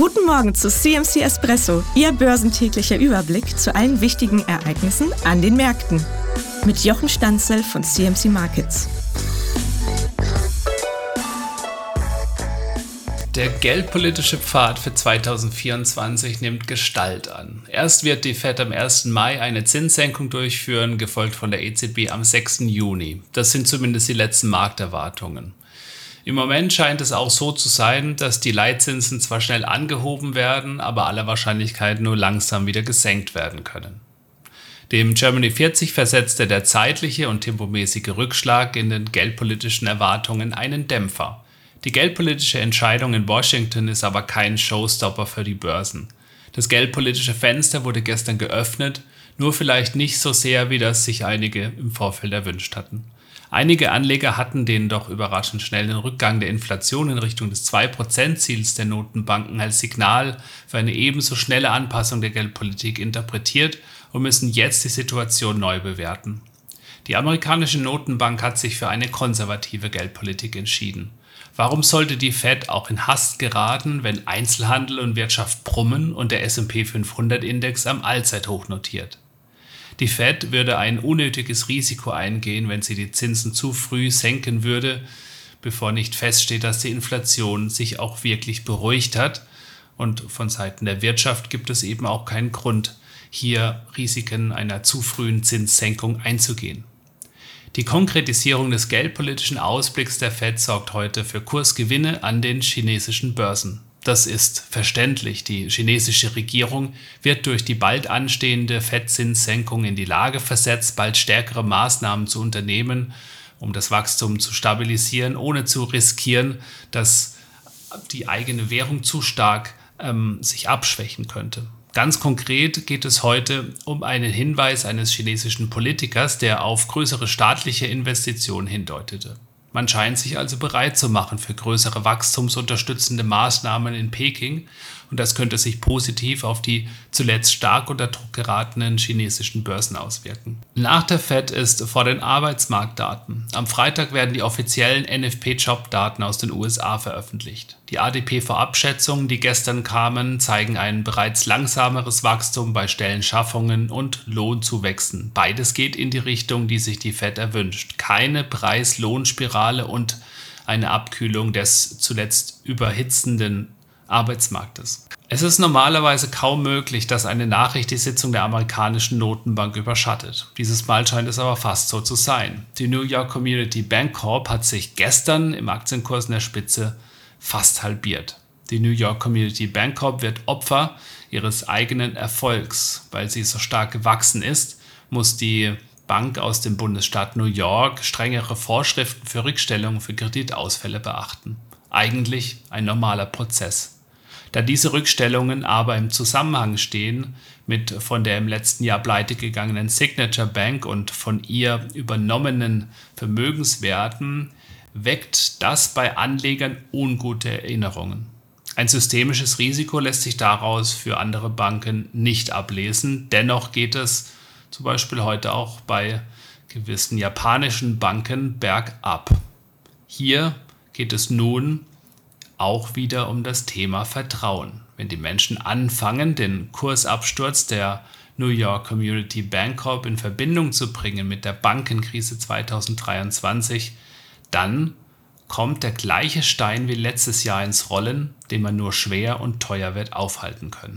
Guten Morgen zu CMC Espresso, Ihr börsentäglicher Überblick zu allen wichtigen Ereignissen an den Märkten. Mit Jochen Stanzel von CMC Markets. Der geldpolitische Pfad für 2024 nimmt Gestalt an. Erst wird die Fed am 1. Mai eine Zinssenkung durchführen, gefolgt von der EZB am 6. Juni. Das sind zumindest die letzten Markterwartungen. Im Moment scheint es auch so zu sein, dass die Leitzinsen zwar schnell angehoben werden, aber aller Wahrscheinlichkeit nur langsam wieder gesenkt werden können. Dem Germany 40 versetzte der zeitliche und tempomäßige Rückschlag in den geldpolitischen Erwartungen einen Dämpfer. Die geldpolitische Entscheidung in Washington ist aber kein Showstopper für die Börsen. Das geldpolitische Fenster wurde gestern geöffnet, nur vielleicht nicht so sehr, wie das sich einige im Vorfeld erwünscht hatten. Einige Anleger hatten den doch überraschend schnellen Rückgang der Inflation in Richtung des 2%-Ziels der Notenbanken als Signal für eine ebenso schnelle Anpassung der Geldpolitik interpretiert und müssen jetzt die Situation neu bewerten. Die amerikanische Notenbank hat sich für eine konservative Geldpolitik entschieden. Warum sollte die Fed auch in Hast geraten, wenn Einzelhandel und Wirtschaft brummen und der SP 500 Index am Allzeithoch notiert? Die Fed würde ein unnötiges Risiko eingehen, wenn sie die Zinsen zu früh senken würde, bevor nicht feststeht, dass die Inflation sich auch wirklich beruhigt hat. Und von Seiten der Wirtschaft gibt es eben auch keinen Grund, hier Risiken einer zu frühen Zinssenkung einzugehen. Die Konkretisierung des geldpolitischen Ausblicks der Fed sorgt heute für Kursgewinne an den chinesischen Börsen. Das ist verständlich. Die chinesische Regierung wird durch die bald anstehende Fettzinssenkung in die Lage versetzt, bald stärkere Maßnahmen zu unternehmen, um das Wachstum zu stabilisieren, ohne zu riskieren, dass die eigene Währung zu stark ähm, sich abschwächen könnte. Ganz konkret geht es heute um einen Hinweis eines chinesischen Politikers, der auf größere staatliche Investitionen hindeutete. Man scheint sich also bereit zu machen für größere wachstumsunterstützende Maßnahmen in Peking und das könnte sich positiv auf die zuletzt stark unter Druck geratenen chinesischen Börsen auswirken. Nach der Fed ist vor den Arbeitsmarktdaten. Am Freitag werden die offiziellen NFP-Jobdaten aus den USA veröffentlicht. Die ADP-Vorabschätzungen, die gestern kamen, zeigen ein bereits langsameres Wachstum bei Stellenschaffungen und Lohnzuwächsen. Beides geht in die Richtung, die sich die Fed erwünscht. Keine Preis-Lohnspirale und eine Abkühlung des zuletzt überhitzenden Arbeitsmarktes. Es ist normalerweise kaum möglich, dass eine Nachricht die Sitzung der amerikanischen Notenbank überschattet. Dieses Mal scheint es aber fast so zu sein. Die New York Community Bank Corp hat sich gestern im Aktienkurs in der Spitze fast halbiert. Die New York Community Bank Corp wird Opfer ihres eigenen Erfolgs. Weil sie so stark gewachsen ist, muss die Bank aus dem Bundesstaat New York strengere Vorschriften für Rückstellungen für Kreditausfälle beachten. Eigentlich ein normaler Prozess. Da diese Rückstellungen aber im Zusammenhang stehen mit von der im letzten Jahr pleitegegangenen Signature Bank und von ihr übernommenen Vermögenswerten, weckt das bei Anlegern ungute Erinnerungen. Ein systemisches Risiko lässt sich daraus für andere Banken nicht ablesen. Dennoch geht es zum Beispiel heute auch bei gewissen japanischen Banken bergab. Hier geht es nun auch wieder um das Thema Vertrauen. Wenn die Menschen anfangen, den Kursabsturz der New York Community Bank Corp in Verbindung zu bringen mit der Bankenkrise 2023, dann kommt der gleiche Stein wie letztes Jahr ins Rollen, den man nur schwer und teuer wird aufhalten können.